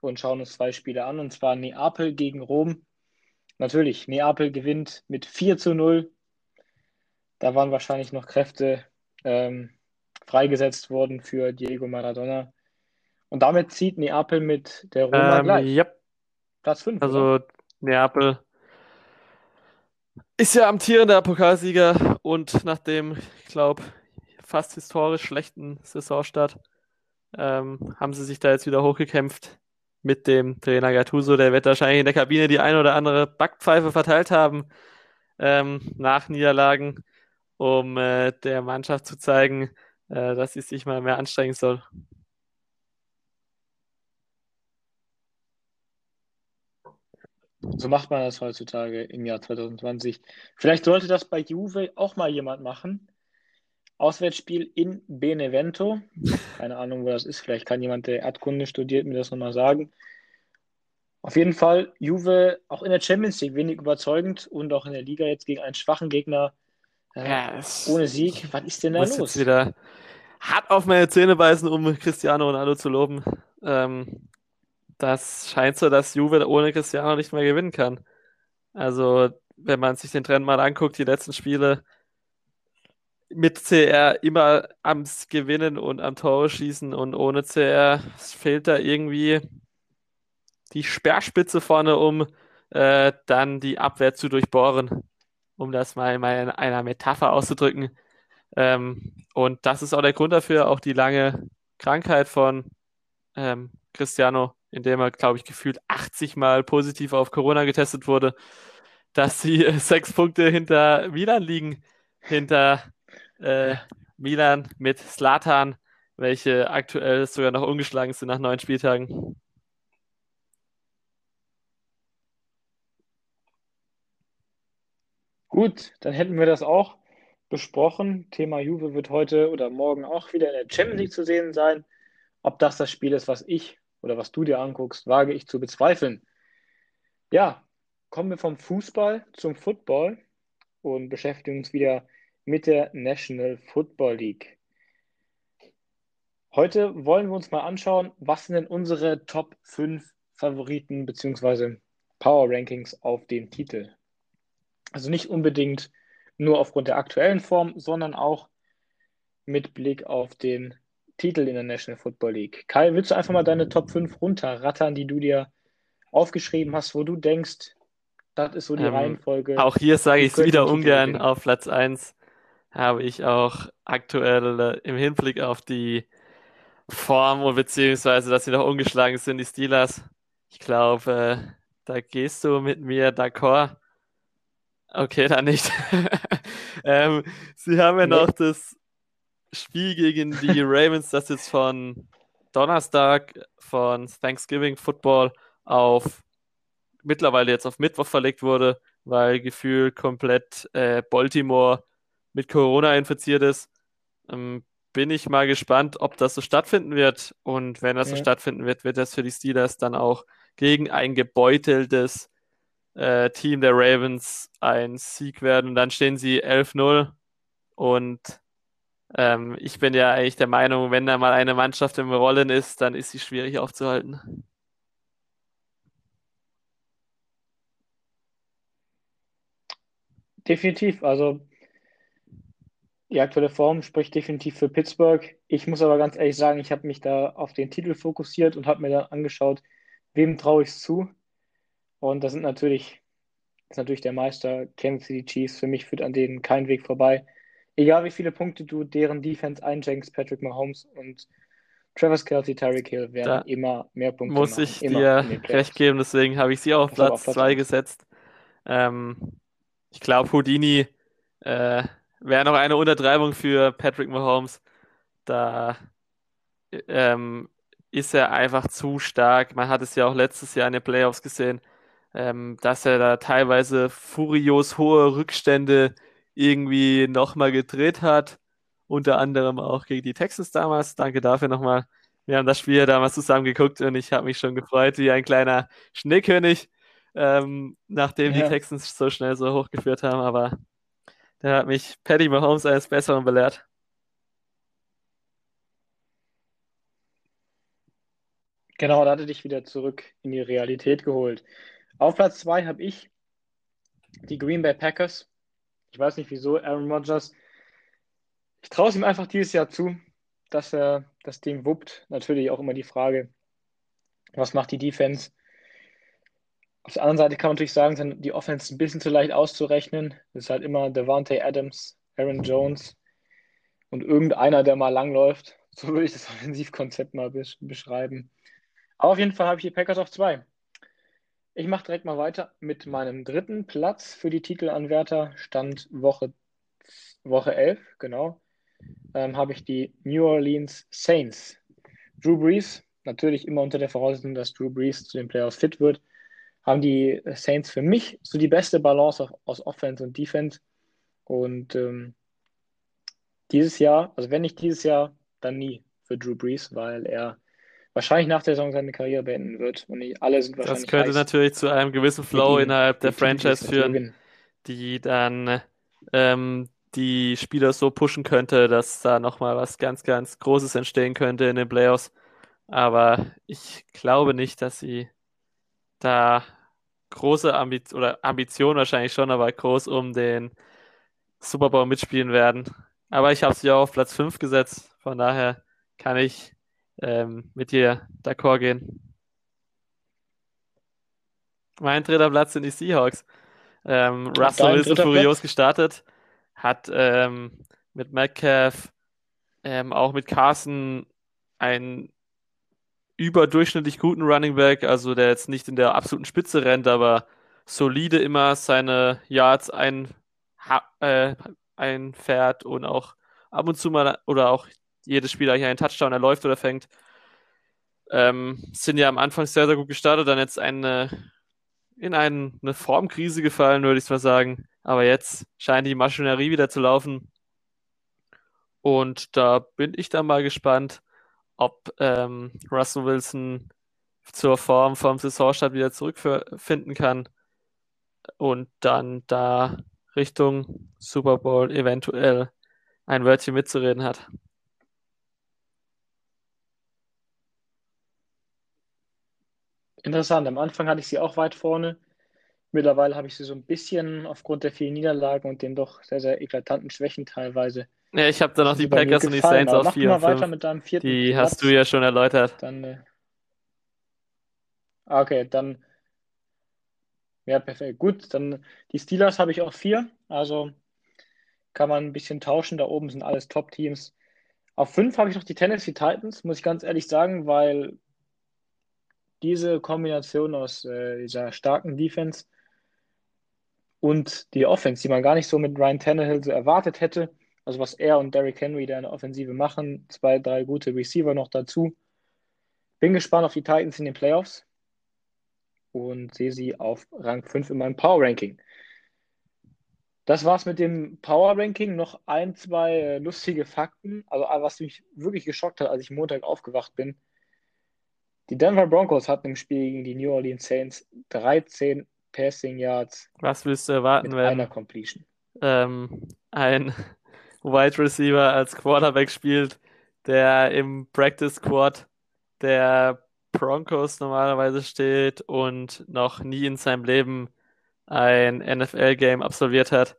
und schauen uns zwei Spiele an, und zwar Neapel gegen Rom. Natürlich, Neapel gewinnt mit 4 zu 0. Da waren wahrscheinlich noch Kräfte ähm, freigesetzt worden für Diego Maradona. Und damit zieht Neapel mit der Roma ähm, gleich. Ja. Platz 5. Also oder? Neapel ist ja amtierender Pokalsieger und nach dem, ich glaube, fast historisch schlechten Saisonstart ähm, haben sie sich da jetzt wieder hochgekämpft mit dem Trainer Gattuso. Der wird wahrscheinlich in der Kabine die ein oder andere Backpfeife verteilt haben ähm, nach Niederlagen, um äh, der Mannschaft zu zeigen, äh, dass sie sich mal mehr anstrengen soll. So macht man das heutzutage im Jahr 2020. Vielleicht sollte das bei Juve auch mal jemand machen. Auswärtsspiel in Benevento. Keine Ahnung, wo das ist. Vielleicht kann jemand, der Erdkunde studiert, mir das nochmal sagen. Auf jeden Fall, Juve auch in der Champions League wenig überzeugend und auch in der Liga jetzt gegen einen schwachen Gegner äh, ja, ohne Sieg. Was ist denn da los? Wieder hart auf meine Zähne beißen, um Cristiano Ronaldo zu loben. Ähm, das scheint so, dass Juve ohne Cristiano nicht mehr gewinnen kann. Also, wenn man sich den Trend mal anguckt, die letzten Spiele mit CR immer am Gewinnen und am Tore schießen und ohne CR fehlt da irgendwie die Sperrspitze vorne, um äh, dann die Abwehr zu durchbohren, um das mal in einer Metapher auszudrücken. Ähm, und das ist auch der Grund dafür, auch die lange Krankheit von ähm, Cristiano in dem er, glaube ich, gefühlt 80 Mal positiv auf Corona getestet wurde, dass sie äh, sechs Punkte hinter Milan liegen, hinter äh, Milan mit Slatan, welche aktuell sogar noch ungeschlagen sind nach neun Spieltagen. Gut, dann hätten wir das auch besprochen. Thema Juve wird heute oder morgen auch wieder in der Champions League zu sehen sein. Ob das das Spiel ist, was ich oder was du dir anguckst, wage ich zu bezweifeln. Ja, kommen wir vom Fußball zum Football und beschäftigen uns wieder mit der National Football League. Heute wollen wir uns mal anschauen, was sind denn unsere Top 5 Favoriten bzw. Power Rankings auf dem Titel. Also nicht unbedingt nur aufgrund der aktuellen Form, sondern auch mit Blick auf den Titel in der National Football League. Kai, willst du einfach mal deine Top 5 runterrattern, die du dir aufgeschrieben hast, wo du denkst, das ist so die ähm, Reihenfolge. Auch hier sage ich es wieder ungern. Auf Platz 1 habe ich auch aktuell äh, im Hinblick auf die Form beziehungsweise, dass sie noch ungeschlagen sind, die Steelers. Ich glaube, äh, da gehst du mit mir d'accord. Okay, dann nicht. ähm, sie haben ja nee. noch das Spiel gegen die Ravens, das jetzt von Donnerstag von Thanksgiving Football auf mittlerweile jetzt auf Mittwoch verlegt wurde, weil gefühlt komplett äh, Baltimore mit Corona infiziert ist. Ähm, bin ich mal gespannt, ob das so stattfinden wird. Und wenn das ja. so stattfinden wird, wird das für die Steelers dann auch gegen ein gebeuteltes äh, Team der Ravens ein Sieg werden. Und dann stehen sie 11-0. Und ähm, ich bin ja eigentlich der Meinung, wenn da mal eine Mannschaft im Rollen ist, dann ist sie schwierig aufzuhalten. Definitiv. Also die aktuelle Form spricht definitiv für Pittsburgh. Ich muss aber ganz ehrlich sagen, ich habe mich da auf den Titel fokussiert und habe mir dann angeschaut, wem traue ich es zu. Und das sind natürlich, das ist natürlich der Meister Kansas City Chiefs. Für mich führt an denen kein Weg vorbei. Egal wie viele Punkte du deren Defense einschenkst, Patrick Mahomes und Travis Kelsey, Tyreek Hill werden da immer mehr Punkte muss machen. Ich dir recht geben, deswegen habe ich sie auch auf Platz 2 gesetzt. Ähm, ich glaube, Houdini äh, wäre noch eine Untertreibung für Patrick Mahomes. Da ähm, ist er einfach zu stark. Man hat es ja auch letztes Jahr in den Playoffs gesehen, ähm, dass er da teilweise furios hohe Rückstände irgendwie nochmal gedreht hat. Unter anderem auch gegen die Texans damals. Danke dafür nochmal. Wir haben das Spiel ja damals zusammen geguckt und ich habe mich schon gefreut wie ein kleiner Schneekönig, ähm, nachdem ja. die Texans so schnell so hochgeführt haben. Aber da hat mich Patty Mahomes eines Besseren belehrt. Genau, da hatte dich wieder zurück in die Realität geholt. Auf Platz 2 habe ich die Green Bay Packers. Ich weiß nicht wieso, Aaron Rodgers. Ich traue es ihm einfach dieses Jahr zu, dass er das Ding wuppt. Natürlich auch immer die Frage, was macht die Defense? Auf der anderen Seite kann man natürlich sagen, die Offense ein bisschen zu leicht auszurechnen. Es ist halt immer Devante Adams, Aaron Jones und irgendeiner, der mal langläuft. So würde ich das Offensivkonzept mal beschreiben. Aber auf jeden Fall habe ich die Packers auf zwei. Ich mache direkt mal weiter mit meinem dritten Platz für die Titelanwärter. Stand Woche, Woche 11, genau. Ähm, habe ich die New Orleans Saints. Drew Brees, natürlich immer unter der Voraussetzung, dass Drew Brees zu den Playoffs fit wird haben die Saints für mich so die beste Balance aus Offense und Defense. Und ähm, dieses Jahr, also wenn nicht dieses Jahr, dann nie für Drew Brees, weil er wahrscheinlich nach der Saison seine Karriere beenden wird. Und nicht alle sind wahrscheinlich. Das könnte heiß, natürlich zu einem gewissen Flow die, innerhalb der Franchise führen, die dann ähm, die Spieler so pushen könnte, dass da nochmal was ganz, ganz Großes entstehen könnte in den Playoffs. Aber ich glaube nicht, dass sie da große Ambition oder Ambition wahrscheinlich schon, aber groß um den Super Bowl mitspielen werden. Aber ich habe sie ja auf Platz 5 gesetzt, von daher kann ich ähm, mit dir d'accord gehen. Mein dritter Platz sind die Seahawks. Ähm, Russell ist furios Platz? gestartet, hat ähm, mit Metcalf, ähm, auch mit Carson ein überdurchschnittlich guten Running Back, also der jetzt nicht in der absoluten Spitze rennt, aber solide immer seine Yards ein, äh, einfährt und auch ab und zu mal oder auch jedes Spiel eigentlich einen Touchdown erläuft oder fängt. Ähm, sind ja am Anfang sehr, sehr gut gestartet, dann jetzt eine, in eine, eine Formkrise gefallen, würde ich mal sagen. Aber jetzt scheint die Maschinerie wieder zu laufen. Und da bin ich dann mal gespannt, ob ähm, Russell Wilson zur Form vom Saisonstart wieder zurückfinden kann und dann da Richtung Super Bowl eventuell ein Wörtchen mitzureden hat. Interessant. Am Anfang hatte ich sie auch weit vorne. Mittlerweile habe ich sie so ein bisschen aufgrund der vielen Niederlagen und den doch sehr, sehr eklatanten Schwächen teilweise Ja, ich habe da noch die Packers und die Saints auf 4 und 5. mit deinem vierten Die Platz. hast du ja schon erläutert. Dann, äh... Ah, okay, dann. Ja, perfekt. Gut, dann die Steelers habe ich auch vier. Also kann man ein bisschen tauschen. Da oben sind alles Top-Teams. Auf fünf habe ich noch die Tennessee Titans, muss ich ganz ehrlich sagen, weil diese Kombination aus äh, dieser starken Defense und die Offense, die man gar nicht so mit Ryan Tannehill so erwartet hätte, also was er und Derrick Henry da in der Offensive machen, zwei, drei gute Receiver noch dazu. Bin gespannt auf die Titans in den Playoffs und sehe sie auf Rang 5 in meinem Power Ranking. Das war's mit dem Power Ranking. Noch ein, zwei äh, lustige Fakten. Also, äh, was mich wirklich geschockt hat, als ich Montag aufgewacht bin. Die Denver Broncos hatten im Spiel gegen die New Orleans Saints 13 Passing Yards. Was willst du erwarten, mit wenn einer Completion? Ähm, ein Wide Receiver als Quarterback spielt, der im Practice Squad der Broncos normalerweise steht und noch nie in seinem Leben ein NFL-Game absolviert hat,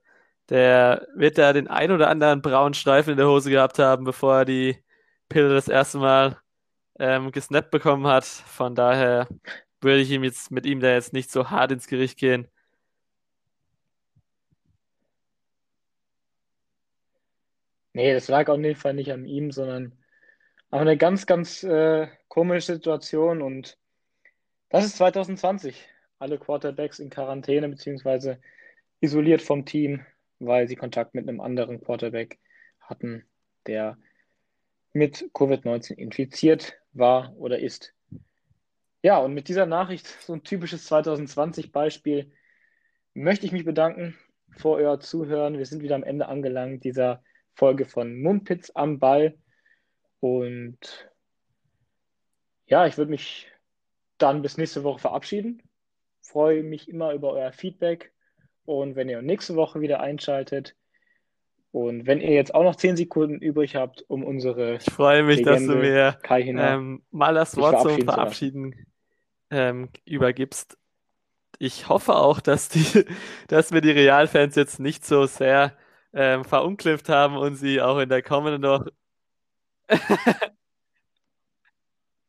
der wird da den ein oder anderen braunen Streifen in der Hose gehabt haben, bevor er die Pille das erste Mal ähm, gesnappt bekommen hat. Von daher würde ich ihm jetzt mit ihm da jetzt nicht so hart ins Gericht gehen. Nee, das lag auf jeden Fall nicht an ihm, sondern aber eine ganz, ganz äh, komische Situation und das ist 2020 alle Quarterbacks in Quarantäne beziehungsweise isoliert vom Team, weil sie Kontakt mit einem anderen Quarterback hatten, der mit Covid-19 infiziert war oder ist. Ja, und mit dieser Nachricht, so ein typisches 2020-Beispiel, möchte ich mich bedanken für euer Zuhören. Wir sind wieder am Ende angelangt dieser Folge von Mumpitz am Ball. Und ja, ich würde mich dann bis nächste Woche verabschieden freue mich immer über euer Feedback und wenn ihr nächste Woche wieder einschaltet. Und wenn ihr jetzt auch noch zehn Sekunden übrig habt, um unsere. Ich freue mich, Legende, dass du mir ähm, mal das Wort zum Verabschieden ähm, übergibst. Ich hoffe auch, dass, die, dass wir die Realfans jetzt nicht so sehr ähm, verunklifft haben und sie auch in der kommenden noch.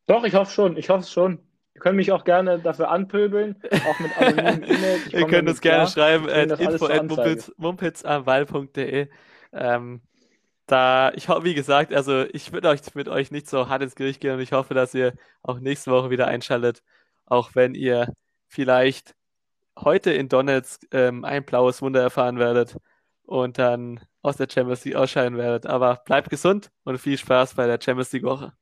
Doch, ich hoffe schon. Ich hoffe es schon. Ihr könnt mich auch gerne dafür anpöbeln, auch mit anonymen E-Mails. Ihr könnt uns gerne schreiben, at info at mumpitsamwall.de. Ähm, da, ich hoffe, wie gesagt, also ich würde euch mit euch nicht so hart ins Gericht gehen und ich hoffe, dass ihr auch nächste Woche wieder einschaltet, auch wenn ihr vielleicht heute in Donetsk ähm, ein blaues Wunder erfahren werdet und dann aus der Champions League ausscheiden werdet. Aber bleibt gesund und viel Spaß bei der Champions League Woche.